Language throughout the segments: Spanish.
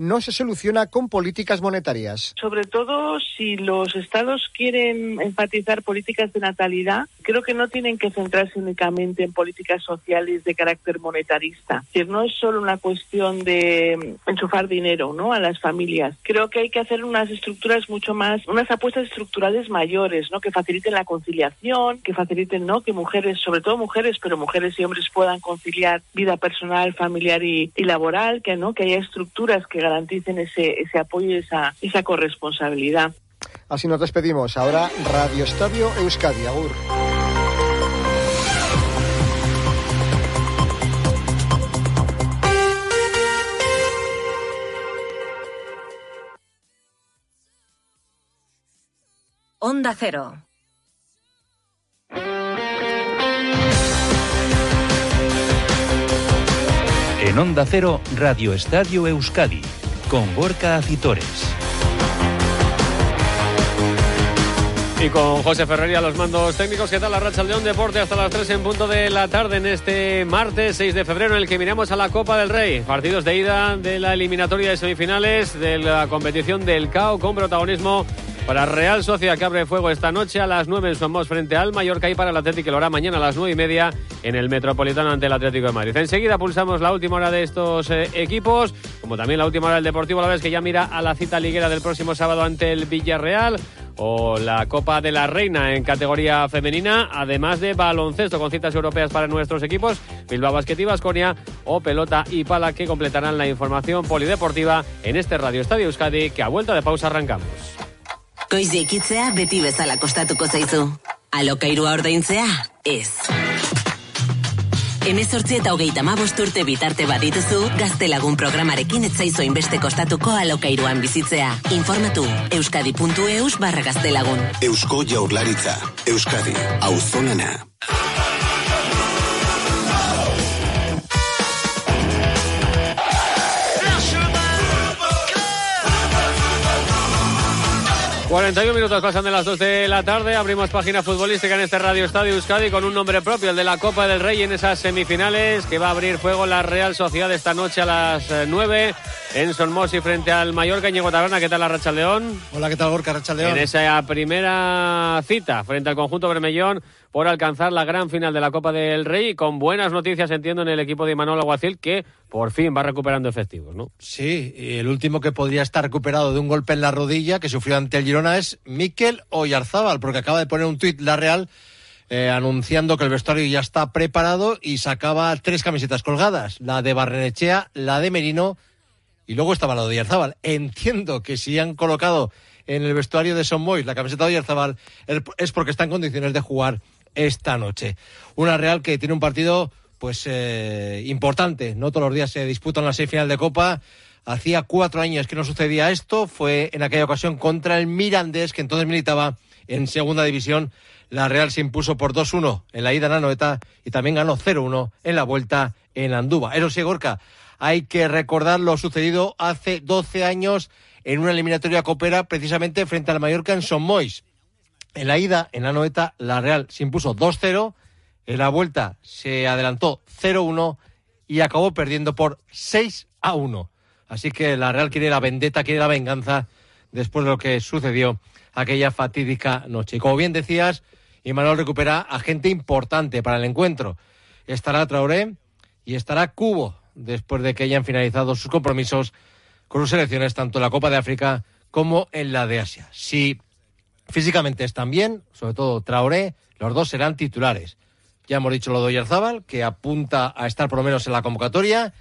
no se soluciona con políticas monetarias. Sobre todo si los estados quieren enfatizar políticas de natalidad, creo que no tienen que centrarse únicamente en políticas sociales de carácter monetarista. Es decir, no es solo una cuestión de enchufar dinero ¿no? a las familias. Creo que hay que hacer unas estructuras mucho más, unas apuestas estructurales mayores, ¿no? que faciliten la conciliación, que faciliten ¿no? que mujeres, sobre todo mujeres, pero mujeres y hombres puedan conciliar vida personal, familiar y, laboral, que no que haya estructuras que garanticen ese, ese apoyo y esa, esa corresponsabilidad. Así nos despedimos. Ahora Radio Estadio Euskadi. Agur. Onda Cero. En Onda Cero, Radio Estadio Euskadi, con Gorka Acitores. Y con José Ferrería los mandos técnicos, ¿qué tal la racha León Deporte hasta las 3 en punto de la tarde en este martes 6 de febrero en el que miramos a la Copa del Rey? Partidos de ida de la eliminatoria de semifinales de la competición del CAO con protagonismo para Real Sociedad que abre fuego esta noche a las 9 en Somos frente al Mallorca y para el Atlético lo hará mañana a las 9 y media en el Metropolitano ante el Atlético de Madrid. Enseguida pulsamos la última hora de estos eh, equipos, como también la última hora del Deportivo a la vez que ya mira a la cita liguera del próximo sábado ante el Villarreal o la Copa de la Reina en categoría femenina, además de baloncesto con citas europeas para nuestros equipos, Bilbao Basket y Basconia o Pelota y Pala que completarán la información polideportiva en este Radio Estadio Euskadi que a vuelta de pausa arrancamos. Goiz ikitzea beti bezala kostatuko zaizu. Alokairua ordaintzea, ez. Hemezortzi eta hogeita urte bitarte badituzu, gaztelagun programarekin etzaizo inbeste kostatuko alokairuan bizitzea. Informatu, euskadi.eus barra gaztelagun. Eusko jaurlaritza, Euskadi, auzonena. 41 minutos pasan de las 2 de la tarde. Abrimos página futbolística en este Radio Estadio Euskadi con un nombre propio, el de la Copa del Rey en esas semifinales que va a abrir fuego la Real Sociedad esta noche a las 9 eh, en Sonmosi frente al Mallorca. Ñigo Taberna, ¿qué tal la Racha León? Hola, ¿qué tal Gorka Racha León? En esa primera cita frente al conjunto Bermellón por alcanzar la gran final de la Copa del Rey con buenas noticias, entiendo, en el equipo de Manuel Aguacil que por fin va recuperando efectivos, ¿no? Sí, y el último que podría estar recuperado de un golpe en la rodilla que sufrió ante el Girona es Miquel Oyarzábal, porque acaba de poner un tuit la Real eh, anunciando que el vestuario ya está preparado y sacaba tres camisetas colgadas, la de Barrenechea, la de Merino y luego estaba la de Oyarzábal. Entiendo que si han colocado en el vestuario de Son Boys la camiseta de Oyarzábal es porque está en condiciones de jugar esta noche. Una Real que tiene un partido pues eh, importante. No todos los días se disputan la semifinal de Copa. Hacía cuatro años que no sucedía esto. Fue en aquella ocasión contra el Mirandés, que entonces militaba en segunda división. La Real se impuso por 2-1 en la ida en Anoeta y también ganó 0-1 en la vuelta en Andúba. Eso sí, Gorka, hay que recordar lo sucedido hace 12 años en una eliminatoria copera precisamente frente al Mallorca en Son Mois. En la ida, en la noeta, la Real se impuso 2-0. En la vuelta se adelantó 0-1 y acabó perdiendo por 6-1. Así que la Real quiere la vendetta, quiere la venganza después de lo que sucedió aquella fatídica noche. Y como bien decías, Imanol recupera a gente importante para el encuentro. Estará Traoré y estará Cubo después de que hayan finalizado sus compromisos con sus selecciones tanto en la Copa de África como en la de Asia. Si Físicamente están bien, sobre todo Traoré, los dos serán titulares. Ya hemos dicho lo de Oyarzábal, que apunta a estar por lo menos en la convocatoria,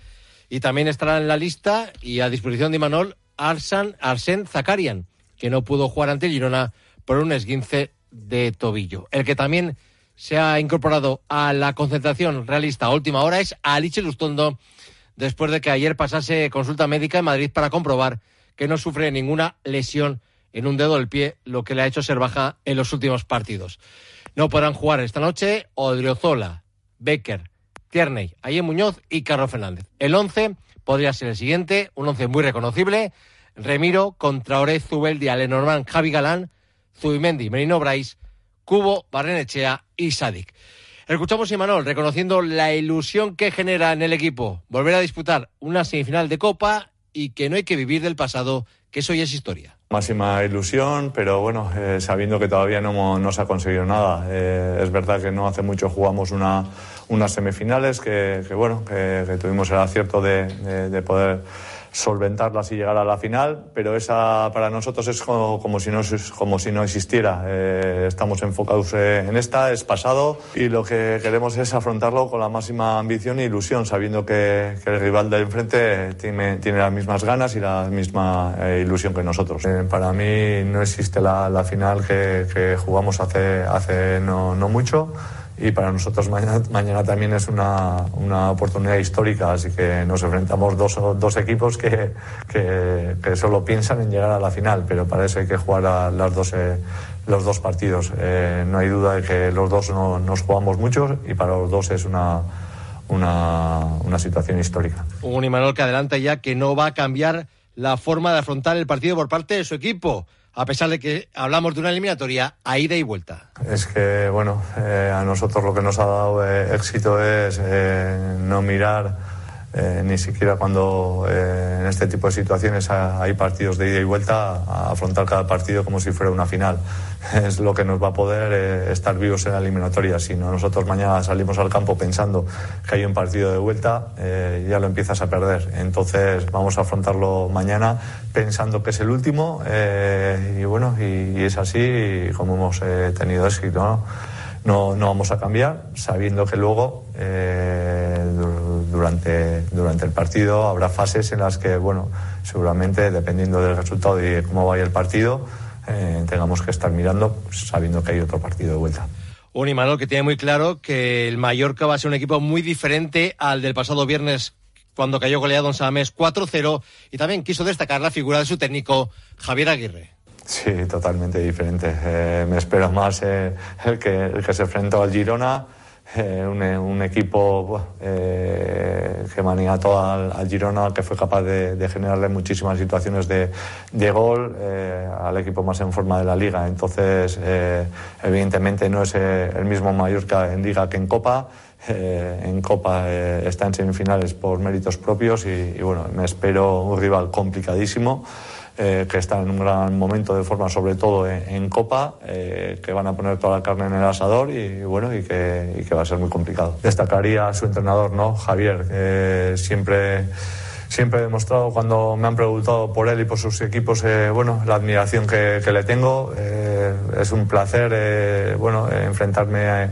y también estará en la lista y a disposición de Imanol Arsan, Arsen Zakarian, que no pudo jugar ante Girona por un esguince de tobillo. El que también se ha incorporado a la concentración realista a última hora es Alice Lustondo, después de que ayer pasase consulta médica en Madrid para comprobar que no sufre ninguna lesión en un dedo del pie, lo que le ha hecho ser baja en los últimos partidos. No podrán jugar esta noche Odriozola, Becker, Tierney, Ayer Muñoz y Carlos Fernández. El 11 podría ser el siguiente, un 11 muy reconocible. Remiro, Contraoré, Zubeldi, Alenormand, Javi Galán, Zubimendi, Merino Brais, Cubo, Barrenechea y Sadik. Escuchamos a Imanol reconociendo la ilusión que genera en el equipo volver a disputar una semifinal de Copa y que no hay que vivir del pasado, que eso ya es historia. Máxima ilusión, pero bueno, eh, sabiendo que todavía no, no, se ha conseguido nada. Eh, es verdad que no hace mucho jugamos una, unas semifinales que, que bueno, que, que, tuvimos el acierto de, de, de poder solventarlas y llegar a la final, pero esa para nosotros es como, si, no, existiera. Eh, estamos enfocados en esta, es pasado y lo que queremos es afrontarlo con la máxima ambición e ilusión, sabiendo que, el rival de enfrente tiene, las mismas ganas y la misma eh, ilusión que nosotros. Eh, para mí no existe la, final que, jugamos hace, no mucho y para nosotros mañana, mañana también es una, una, oportunidad histórica, así que nos enfrentamos dos, dos equipos que, que, solo piensan en llegar a la final, pero para eso hay que jugar a las dos, eh, los dos partidos. Eh, no hay duda de que los dos no, nos jugamos mucho y para los dos es una, una, una situación histórica. Un Imanol que adelanta ya que no va a cambiar la forma de afrontar el partido por parte de su equipo a pesar de que hablamos de una eliminatoria a ida y vuelta. Es que, bueno, eh, a nosotros lo que nos ha dado eh, éxito es eh, no mirar eh, ni siquiera cuando eh, en este tipo de situaciones hay partidos de ida y vuelta, afrontar cada partido como si fuera una final. Es lo que nos va a poder eh, estar vivos en la eliminatoria. Si no, nosotros mañana salimos al campo pensando que hay un partido de vuelta, ya lo empiezas a perder. Entonces vamos a afrontarlo mañana pensando que es el último y bueno, y, es así como hemos tenido éxito. ¿no? No, no, vamos a cambiar, sabiendo que luego durante, durante el partido habrá fases en las que, bueno, seguramente dependiendo del resultado y de cómo vaya el partido, eh, tengamos que estar mirando sabiendo que hay otro partido de vuelta. Un Imanol que tiene muy claro que el Mallorca va a ser un equipo muy diferente al del pasado viernes cuando cayó goleado en Samés 4-0 y también quiso destacar la figura de su técnico Javier Aguirre. Sí, totalmente diferente. Eh, me espero más eh, el, que, el que se enfrentó al Girona, eh, un, un, equipo eh, que maniató al, al, Girona, que fue capaz de, generarle muchísimas situaciones de, gol eh, al equipo más en forma de la liga. Entonces, evidentemente no es el mismo Mallorca en liga que en Copa. en Copa está en semifinales por méritos propios y bueno, me espero un rival complicadísimo eh, que está en un gran momento de forma, sobre todo en, en Copa, eh, que van a poner toda la carne en el asador y bueno, y que, y que va a ser muy complicado. Destacaría a su entrenador, ¿no? Javier, eh, siempre siempre he demostrado cuando me han preguntado por él y por sus equipos, eh, bueno, la admiración que, que le tengo. Eh, es un placer, eh, bueno, enfrentarme a,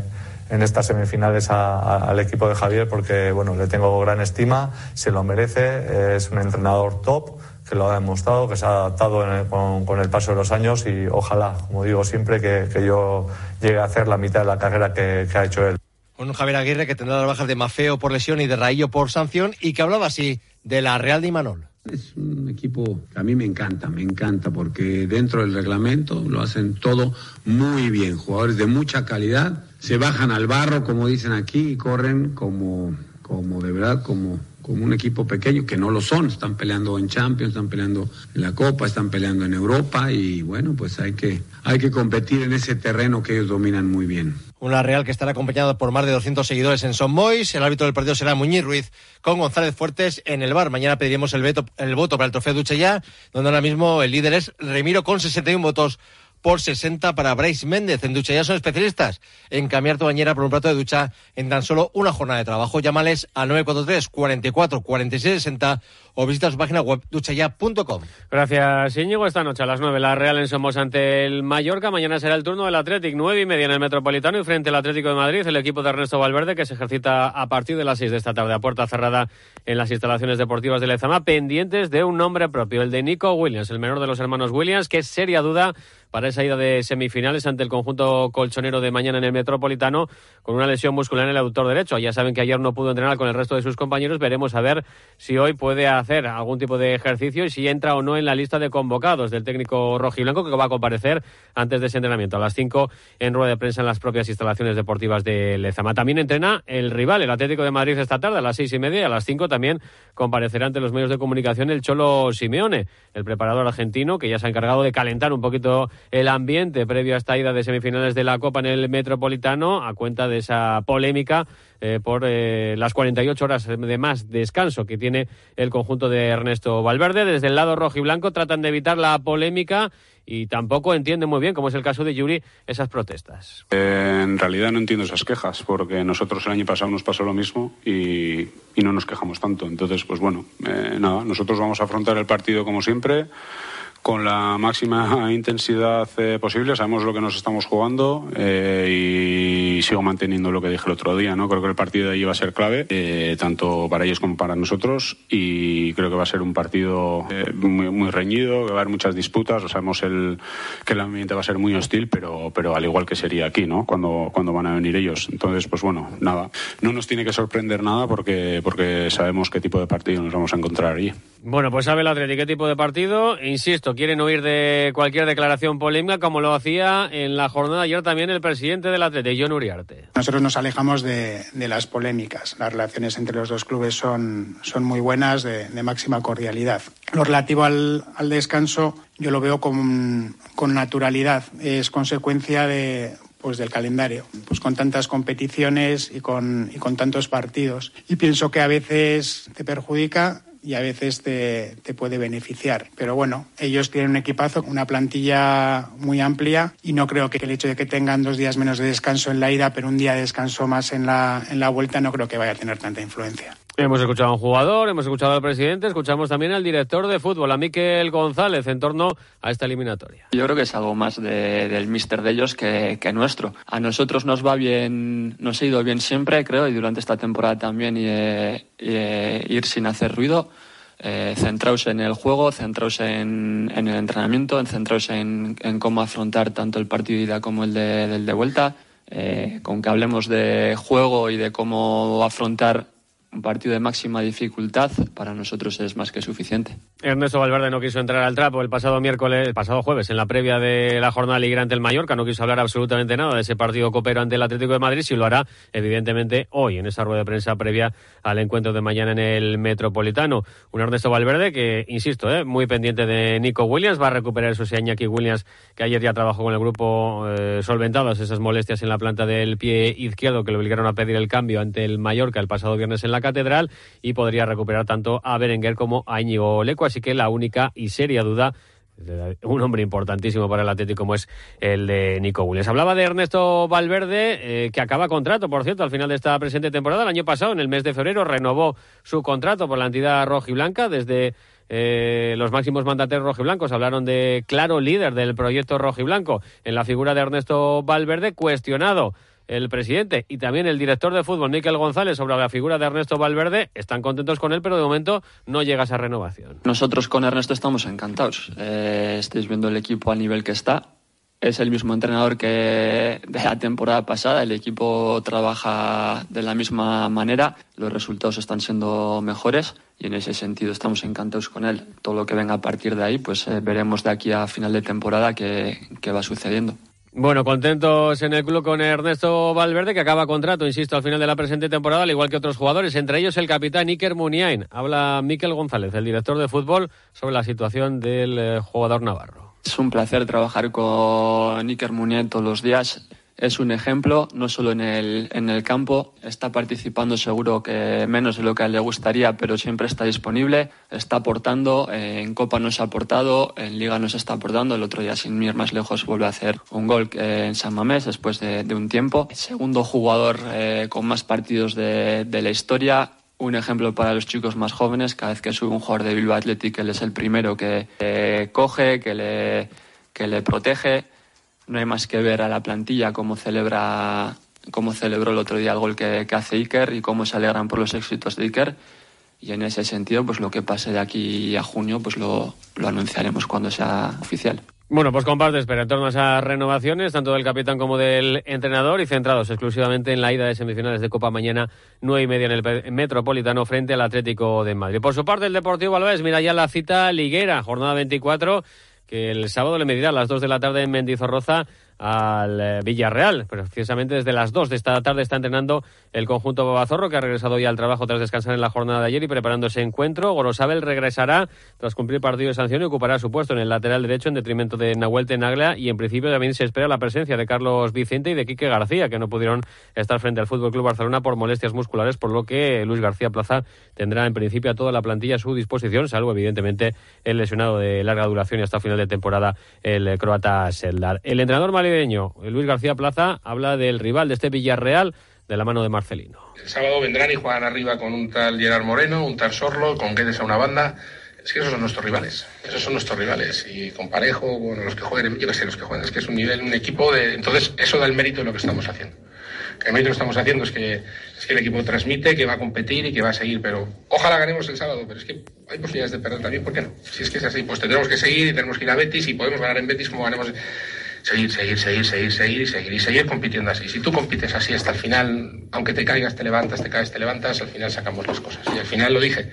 en estas semifinales a, a, al equipo de Javier porque, bueno, le tengo gran estima, se lo merece, es un entrenador top que lo ha demostrado, que se ha adaptado el, con, con, el paso de los años y ojalá, como digo siempre, que, que yo llegue a hacer la mitad de la carrera que, que ha hecho él. Un Javier Aguirre que tendrá las bajas de Mafeo por lesión y de Raillo por sanción y que hablaba así de la Real de Imanol. Es un equipo que a mí me encanta, me encanta porque dentro del reglamento lo hacen todo muy bien. Jugadores de mucha calidad, se bajan al barro, como dicen aquí, y corren como, como de verdad, como como un equipo pequeño, que no lo son, están peleando en Champions, están peleando en la Copa, están peleando en Europa y bueno, pues hay que, hay que competir en ese terreno que ellos dominan muy bien. Una Real que estará acompañada por más de 200 seguidores en Son Mois. El árbitro del partido será Muñiz Ruiz con González Fuertes en el bar. Mañana pediremos el, el voto para el trofeo Duchella, donde ahora mismo el líder es Remiro con 61 votos por 60 para Bryce Méndez. En ducha ya son especialistas en cambiar tu bañera por un plato de ducha en tan solo una jornada de trabajo. Llámales al 943 44 46 60 o visita su página web duchaya.com. Gracias, Íñigo. Esta noche a las 9 la Real en Somos ante el Mallorca. Mañana será el turno del Athletic, 9 y media en el Metropolitano y frente al Atlético de Madrid, el equipo de Ernesto Valverde que se ejercita a partir de las 6 de esta tarde a puerta cerrada en las instalaciones deportivas de Lezama, pendientes de un nombre propio, el de Nico Williams, el menor de los hermanos Williams, que es seria duda para esa ida de semifinales ante el conjunto colchonero de mañana en el Metropolitano con una lesión muscular en el autor derecho. Ya saben que ayer no pudo entrenar con el resto de sus compañeros. Veremos a ver si hoy puede hacer algún tipo de ejercicio y si entra o no en la lista de convocados del técnico rojiblanco que va a comparecer antes de ese entrenamiento a las 5 en rueda de prensa en las propias instalaciones deportivas de Lezama. También entrena el rival, el Atlético de Madrid esta tarde a las seis y media y a las 5 también comparecerá ante los medios de comunicación el Cholo Simeone, el preparador argentino que ya se ha encargado de calentar un poquito el ambiente previo a esta ida de semifinales de la Copa en el Metropolitano a cuenta de esa polémica eh, por eh, las 48 horas de más descanso que tiene el conjunto de Ernesto Valverde. Desde el lado rojo y blanco tratan de evitar la polémica y tampoco entienden muy bien, como es el caso de Yuri, esas protestas. Eh, en realidad no entiendo esas quejas, porque nosotros el año pasado nos pasó lo mismo y, y no nos quejamos tanto. Entonces, pues bueno, eh, nada, nosotros vamos a afrontar el partido como siempre con la máxima intensidad eh, posible. Sabemos lo que nos estamos jugando eh, y sigo manteniendo lo que dije el otro día. ¿no? Creo que el partido de ahí va a ser clave, eh, tanto para ellos como para nosotros. Y creo que va a ser un partido eh, muy, muy, reñido, que va a haber muchas disputas. Sabemos el, que el ambiente va a ser muy hostil, pero, pero al igual que sería aquí, ¿no? cuando, cuando van a venir ellos. Entonces, pues bueno, nada. No nos tiene que sorprender nada porque, porque sabemos qué tipo de partido nos vamos a encontrar allí. Bueno, pues sabe el Atlético qué tipo de partido. Insisto, quieren huir de cualquier declaración polémica, como lo hacía en la jornada ayer también el presidente del Atlético, John Uriarte. Nosotros nos alejamos de, de, las polémicas. Las relaciones entre los dos clubes son, son muy buenas, de, de, máxima cordialidad. Lo relativo al, al descanso, yo lo veo con, con naturalidad. Es consecuencia de, pues del calendario, pues con tantas competiciones y con, y con tantos partidos. Y pienso que a veces te perjudica y a veces te, te, puede beneficiar. Pero bueno, ellos tienen un equipazo, una plantilla muy amplia y no creo que el hecho de que tengan dos días menos de descanso en la ida, pero un día de descanso más en la, en la vuelta, no creo que vaya a tener tanta influencia. Hemos escuchado a un jugador, hemos escuchado al presidente, escuchamos también al director de fútbol, a Miquel González, en torno a esta eliminatoria. Yo creo que es algo más de, del míster de ellos que, nuestro. A nosotros nos va bien, nos ha ido bien siempre, creo, y durante esta temporada también, y, y, ir sin hacer ruido. Eh, centraos en el juego, centraos en, el entrenamiento, centraos en, cómo afrontar tanto el partido de ida como el de vuelta. Eh, con que hablemos de juego y de cómo afrontar un partido de máxima dificultad para nosotros es más que suficiente. Ernesto Valverde no quiso entrar al trapo el pasado miércoles, el pasado jueves, en la previa de la jornada liguera ante el Mallorca. No quiso hablar absolutamente nada de ese partido copero ante el Atlético de Madrid. Si lo hará, evidentemente, hoy en esa rueda de prensa previa al encuentro de mañana en el Metropolitano. Un Ernesto Valverde que, insisto, eh, muy pendiente de Nico Williams. Va a recuperar eso sí, Iñaki Williams, que ayer ya trabajó con el grupo eh, solventados esas molestias en la planta del pie izquierdo que le obligaron a pedir el cambio ante el Mallorca el pasado viernes en la catedral y podría recuperar tanto a Berenguer como a Íñigo Leco. Así que la única y seria duda un hombre importantísimo para el Atlético como es el de Nico Williams. Hablaba de Ernesto Valverde, eh, que acaba contrato, por cierto, al final de esta presente temporada. El año pasado, en el mes de febrero, renovó su contrato por la entidad rojiblanca desde eh, los máximos mandatarios rojiblancos hablaron de claro líder del proyecto rojiblanco en la figura de Ernesto Valverde, cuestionado el presidente y también el director de fútbol, Miquel González, sobre la figura de Ernesto Valverde, están contentos con él, pero de momento no llega esa renovación. Nosotros con Ernesto estamos encantados. Eh, estáis viendo el equipo al nivel que está. Es el mismo entrenador que de la temporada pasada. El equipo trabaja de la misma manera. Los resultados están siendo mejores y en ese sentido estamos encantados con él. Todo lo que venga a partir de ahí, pues eh, veremos de aquí a final de temporada qué va sucediendo. Bueno, contentos en el club con Ernesto Valverde, que acaba contrato, insisto, al final de la presente temporada, al igual que otros jugadores, entre ellos el capitán Iker Muniain. Habla Miquel González, el director de fútbol, sobre la situación del eh, jugador navarro. Es un placer trabajar con Iker Muniain todos los días es un ejemplo, no solo en el, en el campo, está participando seguro que menos de lo que le gustaría, pero siempre está disponible, está aportando, en Copa nos ha aportado, en Liga nos está aportando, el otro día sin ir más lejos vuelve a hacer un gol eh, en San Mamés después de, de, un tiempo. Segundo jugador eh, con más partidos de, de la historia, un ejemplo para los chicos más jóvenes. Cada vez que sube un jugador de Bilbao Athletic, él es el primero que eh, coge, que le, que le protege no hay más que ver a la plantilla cómo celebra cómo celebró el otro día el gol que, que, hace Iker y cómo se alegran por los éxitos de Iker. Y en ese sentido, pues lo que pase de aquí a junio, pues lo, lo anunciaremos cuando sea oficial. Bueno, pues compartes, pero en torno a esas renovaciones, tanto del capitán como del entrenador, y centrados exclusivamente en la ida de semifinales de Copa mañana, nueve y media en el Metropolitano frente al Atlético de Madrid. Por su parte, el Deportivo Alves mira ya la cita liguera, jornada 24 que el sábado le medirá a las 2 de la tarde en Mendizorroza al eh, Villarreal. Precisamente desde las 2 de esta tarde está entrenando el conjunto Babazorro, que ha regresado ya al trabajo tras descansar en la jornada de ayer y preparando ese encuentro. Gorosabel regresará tras cumplir partido de sanción y ocupará su puesto en el lateral derecho en detrimento de Nahuel Tenaglia y en principio también se espera la presencia de Carlos Vicente y de Quique García, que no pudieron estar frente al Fútbol Club Barcelona por molestias musculares, por lo que Luis García Plaza tendrá en principio a toda la plantilla a su disposición, salvo evidentemente el lesionado de larga duración y hasta final de temporada, el croata Seldar. El entrenador malibeño, Luis García Plaza, habla del rival de este Villarreal de la mano de Marcelino. El sábado vendrán y juegan arriba con un tal Gerard Moreno, un tal Sorlo, con Guedes a una banda. Es que esos son nuestros rivales. Esos son nuestros rivales. Y con Parejo, bueno, los que jueguen, yo que sé, los que juegan. Es que es un nivel, un equipo de. Entonces, eso da el mérito de lo que estamos haciendo. El mérito que estamos haciendo es que, es que el equipo transmite, que va a competir y que va a seguir. Pero ojalá ganemos el sábado. Pero es que hay posibilidades de perder también. ¿Por qué no? Si es que es así, pues tendremos que seguir y tenemos que ir a Betis y podemos ganar en Betis como ganemos seguir, seguir, seguir, seguir, seguir seguir y seguir compitiendo así. Si tú compites así hasta el final, aunque te caigas, te levantas, te caes, te levantas, al final sacamos las cosas. Y al final lo dije.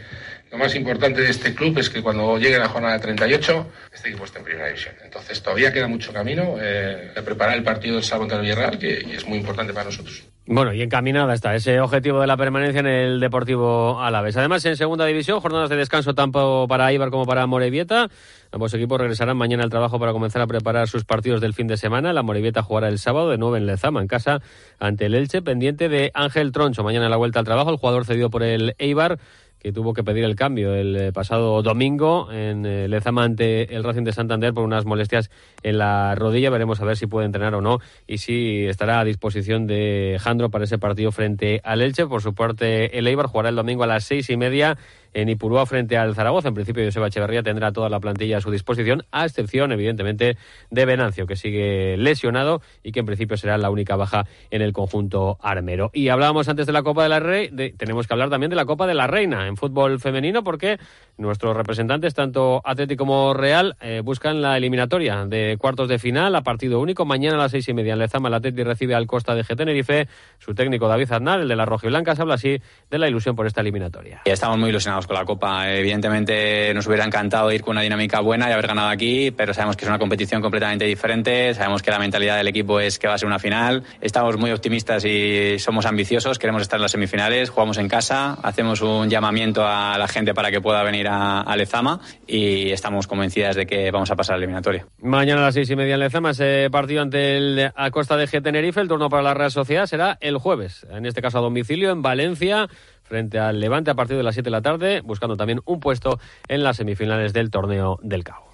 Lo más importante de este club es que cuando llegue la jornada 38, este equipo esté en primera división. Entonces todavía queda mucho camino eh, de preparar el partido del sábado contra el Villarreal, que es muy importante para nosotros. Bueno, y encaminada está ese objetivo de la permanencia en el Deportivo Alavés. Además, en segunda división, jornadas de descanso tanto para Ibar como para Morevieta. Ambos equipos regresarán mañana al trabajo para comenzar a preparar sus partidos del fin de semana. La Morevieta jugará el sábado de nuevo en Lezama, en casa, ante el Elche, pendiente de Ángel Troncho. Mañana la vuelta al trabajo, el jugador cedido por el Eibar que tuvo que pedir el cambio el eh, pasado domingo en eh, Lezama ante el Racing de Santander por unas molestias en la rodilla. Veremos a ver si puede entrenar o no y si estará a disposición de Jandro para ese partido frente al Elche. Por su parte, el Eibar jugará el domingo a las seis y media en Ipurúa frente al Zaragoza. En principio, Joseba Echeverría tendrá toda la plantilla a su disposición, a excepción, evidentemente, de Venancio, que sigue lesionado y que en principio será la única baja en el conjunto armero. Y hablábamos antes de la Copa de la Rey, tenemos que hablar también de la Copa de la Reina en fútbol femenino, porque nuestros representantes, tanto Atlético como Real, eh, buscan la eliminatoria de cuartos de final a partido único. Mañana a las seis y media en Lezama, el Atlético recibe al Costa de G. Su técnico David Aznar, el de la Roja y Blanca, habla así de la ilusión por esta eliminatoria. Estamos muy ilusionados con la Copa. Evidentemente nos hubiera encantado ir con una dinámica buena y haber ganado aquí, pero sabemos que es una competición completamente diferente. Sabemos que la mentalidad del equipo es que va a ser una final. Estamos muy optimistas y somos ambiciosos. Queremos estar en las semifinales. Jugamos en casa. Hacemos un llamamiento a la gente para que pueda venir a, Lezama y estamos convencidas de que vamos a pasar a la eliminatoria. Mañana a las seis y media en Lezama, ese partido ante el Acosta de G Tenerife. El turno para la Real Sociedad será el jueves, en este caso a domicilio en Valencia frente al Levante a partir de las 7 de la tarde, buscando también un puesto en las semifinales del torneo del CAO.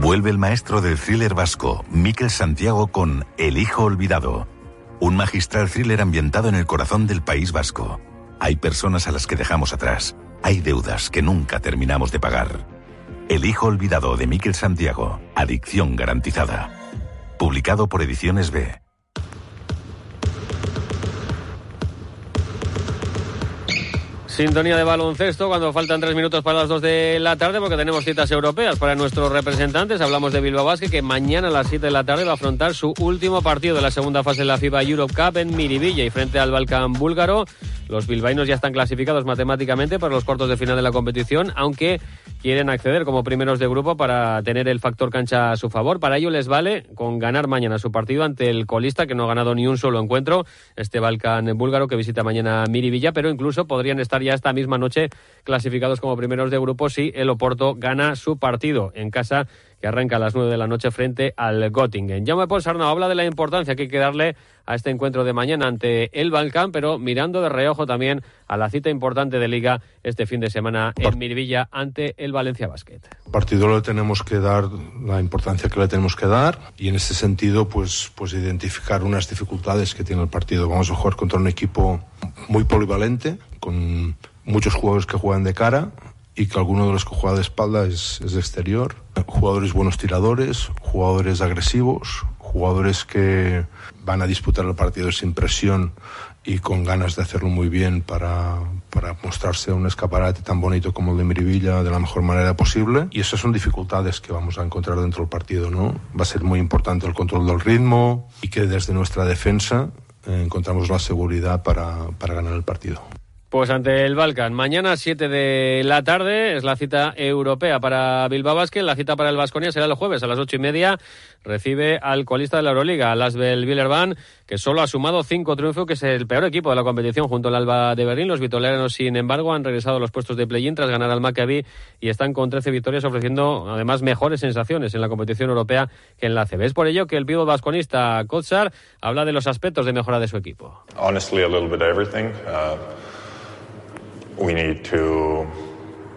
Vuelve el maestro del thriller vasco, Miquel Santiago, con El Hijo Olvidado, un magistral thriller ambientado en el corazón del País Vasco. Hay personas a las que dejamos atrás, hay deudas que nunca terminamos de pagar. El Hijo Olvidado de Miquel Santiago, adicción garantizada. Publicado por Ediciones B. Sintonía de baloncesto cuando faltan tres minutos para las dos de la tarde porque tenemos citas europeas para nuestros representantes. Hablamos de Bilbao Basket que mañana a las 7 de la tarde va a afrontar su último partido de la segunda fase de la FIBA Europe Cup en Miribilla y frente al Balcán búlgaro. Los bilbaínos ya están clasificados matemáticamente para los cuartos de final de la competición, aunque quieren acceder como primeros de grupo para tener el factor cancha a su favor. Para ello les vale con ganar mañana su partido ante el colista que no ha ganado ni un solo encuentro, este Balcán búlgaro que visita mañana Miribilla, pero incluso podrían estar ya esta misma noche clasificados como primeros de grupo si el Oporto gana su partido en casa que arranca a las 9 de la noche frente al Göttingen. Jaume Ponsarnau habla de la importancia que hay que darle a este encuentro de mañana ante el Balcán, pero mirando de reojo también a la cita importante de Liga este fin de semana en Mirvilla ante el Valencia Basket. Partido le tenemos que dar la importancia que le tenemos que dar y en este sentido pues, pues identificar unas dificultades que tiene el partido. Vamos a jugar contra un equipo muy polivalente, con muchos jugadores que juegan de cara, y que alguno de los que juega de espalda es, es exterior. Jugadores buenos tiradores, jugadores agresivos, jugadores que van a disputar el partido sin presión y con ganas de hacerlo muy bien para, para mostrarse un escaparate tan bonito como el de Miribilla de la mejor manera posible. Y esas son dificultades que vamos a encontrar dentro del partido, ¿no? Va a ser muy importante el control del ritmo y que desde nuestra defensa eh, encontramos la seguridad para, para ganar el partido. Pues ante el Balkan, mañana 7 de la tarde es la cita europea para Bilbao Basket, la cita para el Vasconia será el jueves a las ocho y media, recibe al colista de la Euroliga, al Asbel Villerban, que solo ha sumado cinco triunfos, que es el peor equipo de la competición junto al Alba de Berlín. Los vitoleanos, sin embargo, han regresado a los puestos de play-in tras ganar al Maccabi y están con 13 victorias ofreciendo además mejores sensaciones en la competición europea que en la CB. Es por ello que el pívot vasconista Kotsar habla de los aspectos de mejora de su equipo. Honestly, a little bit everything. Uh...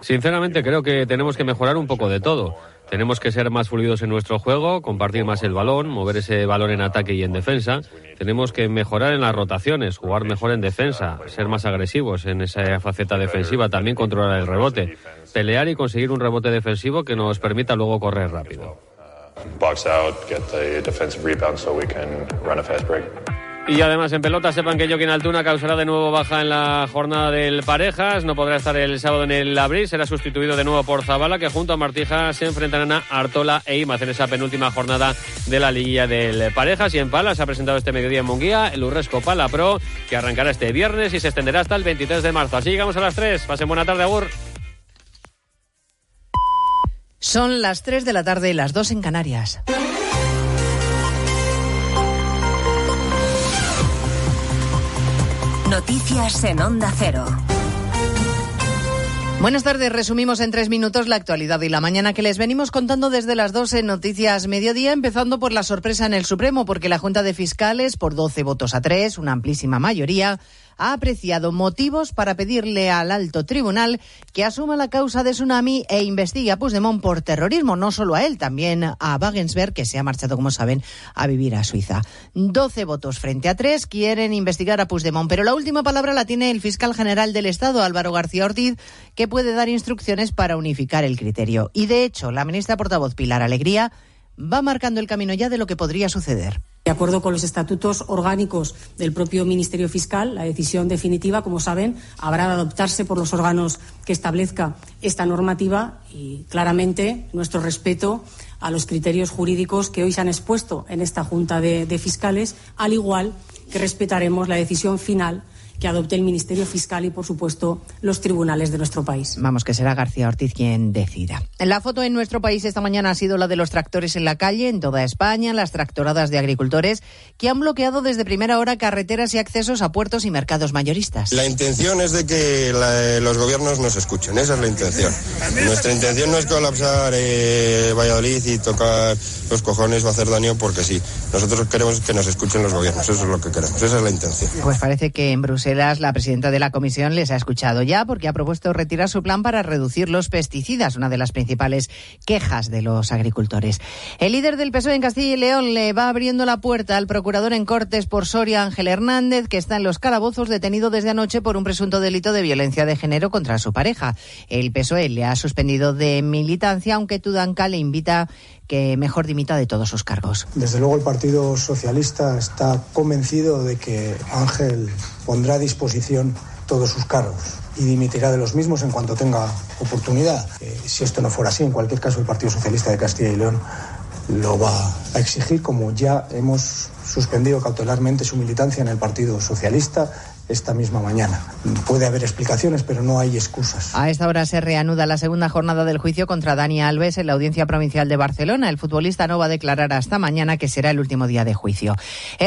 Sinceramente creo que tenemos que mejorar un poco de todo. Tenemos que ser más fluidos en nuestro juego, compartir más el balón, mover ese balón en ataque y en defensa. Tenemos que mejorar en las rotaciones, jugar mejor en defensa, ser más agresivos en esa faceta defensiva, también controlar el rebote, pelear y conseguir un rebote defensivo que nos permita luego correr rápido. Y además en pelota sepan que Joaquín Altuna causará de nuevo baja en la jornada del Parejas. No podrá estar el sábado en el Abril. Será sustituido de nuevo por Zabala, que junto a Martija se enfrentarán a Artola e Imaz en esa penúltima jornada de la liguilla del Parejas. Y en Pala se ha presentado este mediodía en Munguía el Urresco Pala Pro, que arrancará este viernes y se extenderá hasta el 23 de marzo. Así llegamos a las 3. Pasen buena tarde, Agur. Son las 3 de la tarde, las 2 en Canarias. Noticias en Onda Cero. Buenas tardes, resumimos en tres minutos la actualidad y la mañana que les venimos contando desde las 12 en Noticias Mediodía, empezando por la sorpresa en el Supremo, porque la Junta de Fiscales, por 12 votos a 3, una amplísima mayoría, ha apreciado motivos para pedirle al alto tribunal que asuma la causa de Tsunami e investigue a Puigdemont por terrorismo, no solo a él, también a Wagensberg, que se ha marchado, como saben, a vivir a Suiza. 12 votos frente a tres quieren investigar a Puigdemont, pero la última palabra la tiene el fiscal general del Estado, Álvaro García Ortiz, que puede dar instrucciones para unificar el criterio. Y de hecho, la ministra portavoz Pilar Alegría va marcando el camino ya de lo que podría suceder. De acuerdo con los estatutos orgánicos del propio Ministerio Fiscal, la decisión definitiva, como saben, habrá de adoptarse por los órganos que establezca esta normativa y claramente nuestro respeto a los criterios jurídicos que hoy se han expuesto en esta Junta de, de Fiscales, al igual que respetaremos la decisión final que adopte el Ministerio Fiscal y, por supuesto, los tribunales de nuestro país. Vamos, que será García Ortiz quien decida. La foto en nuestro país esta mañana ha sido la de los tractores en la calle, en toda España, las tractoradas de agricultores que han bloqueado desde primera hora carreteras y accesos a puertos y mercados mayoristas. La intención es de que la, los gobiernos nos escuchen, esa es la intención. Nuestra intención no es colapsar eh, Valladolid y tocar los cojones o hacer daño porque sí. Nosotros queremos que nos escuchen los gobiernos, eso es lo que queremos, esa es la intención. Pues parece que en La presidenta de la comisión les ha escuchado ya porque ha propuesto retirar su plan para reducir los pesticidas, una de las principales quejas de los agricultores. El líder del PSOE en Castilla y León le va abriendo la puerta al procurador en Cortes por Soria, Ángel Hernández, que está en los calabozos detenido desde anoche por un presunto delito de violencia de género contra su pareja. El PSOE le ha suspendido de militancia, aunque Tudanca le invita que mejor dimita de todos sus cargos. Desde luego el Partido Socialista está convencido de que Ángel pondrá a disposición todos sus cargos y dimitirá de los mismos en cuanto tenga oportunidad. Eh, si esto no fuera así, en cualquier caso el Partido Socialista de Castilla y León lo va a exigir, como ya hemos suspendido cautelarmente su militancia en el Partido Socialista esta misma mañana. Puede haber explicaciones, pero no hay excusas. A esta hora se reanuda la segunda jornada del juicio contra Dani Alves en la Audiencia Provincial de Barcelona. El futbolista no va a declarar hasta mañana, que será el último día de juicio.